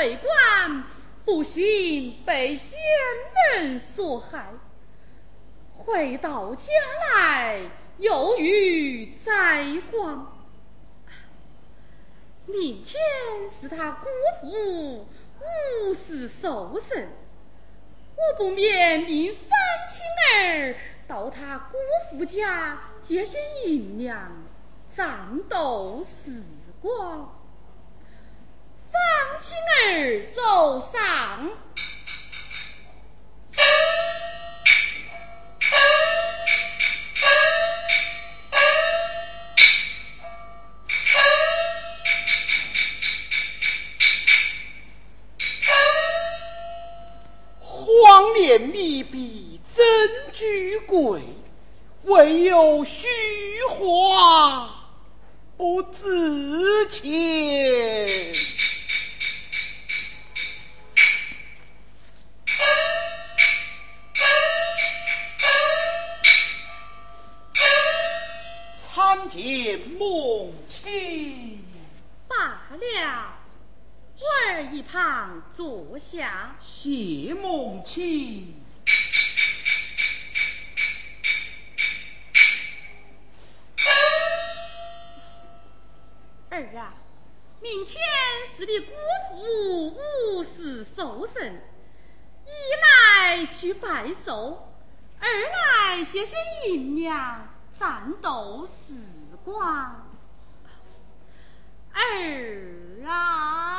为官，不幸被奸人所害，回到家来又遇灾荒。明天是他姑父五十寿辰，我不免命方青儿到他姑父家借些银两，战斗时光。方青儿走上。黄连密闭真居贵，唯有虚华不值钱。见母亲。罢了，我儿一旁坐下。谢母亲。儿啊，明天是你姑父五十寿生，一来去拜寿，二来借些银两战斗时光。儿啊！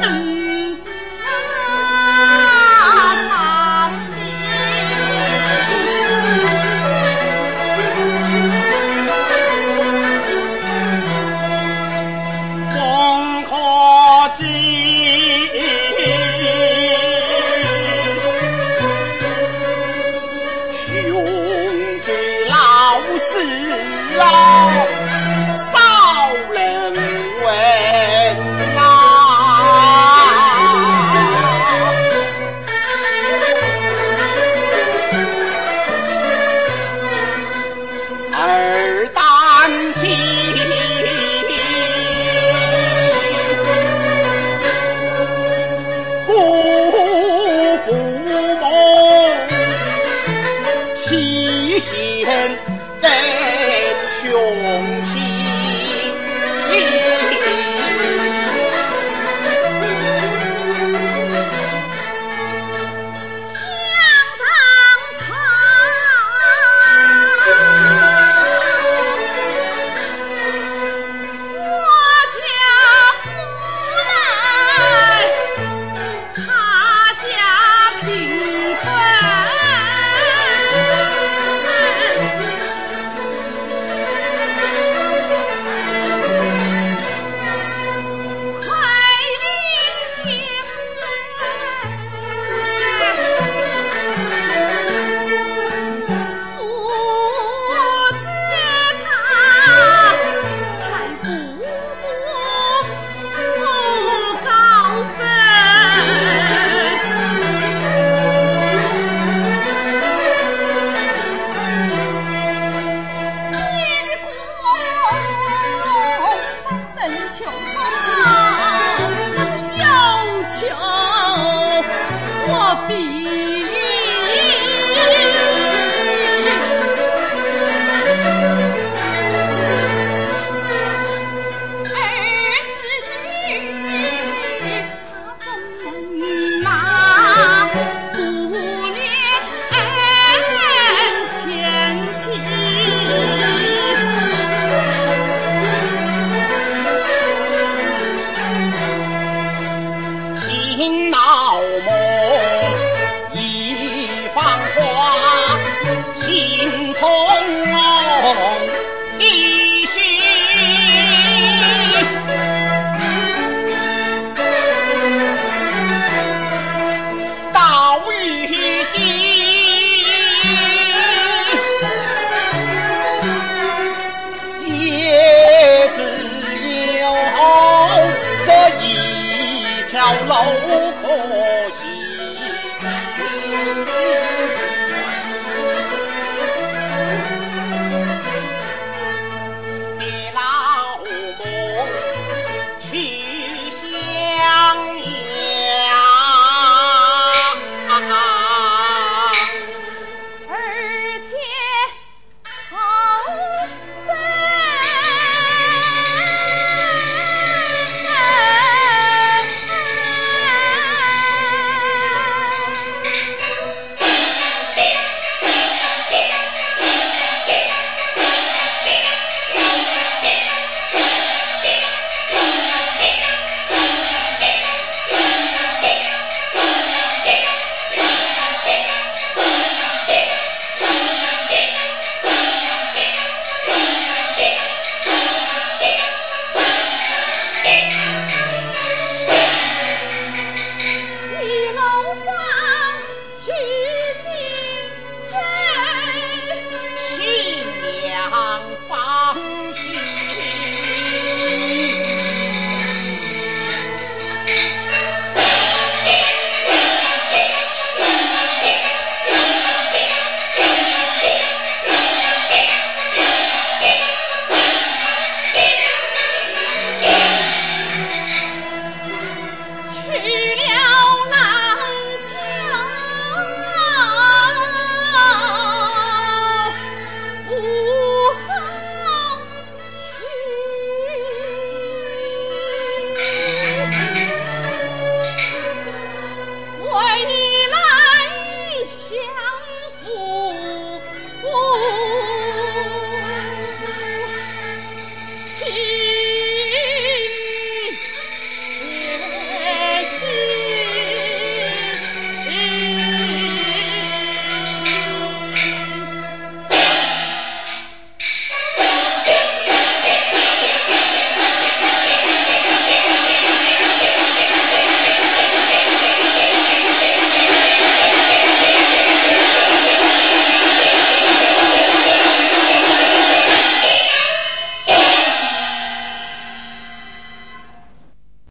正值堂前风可知比。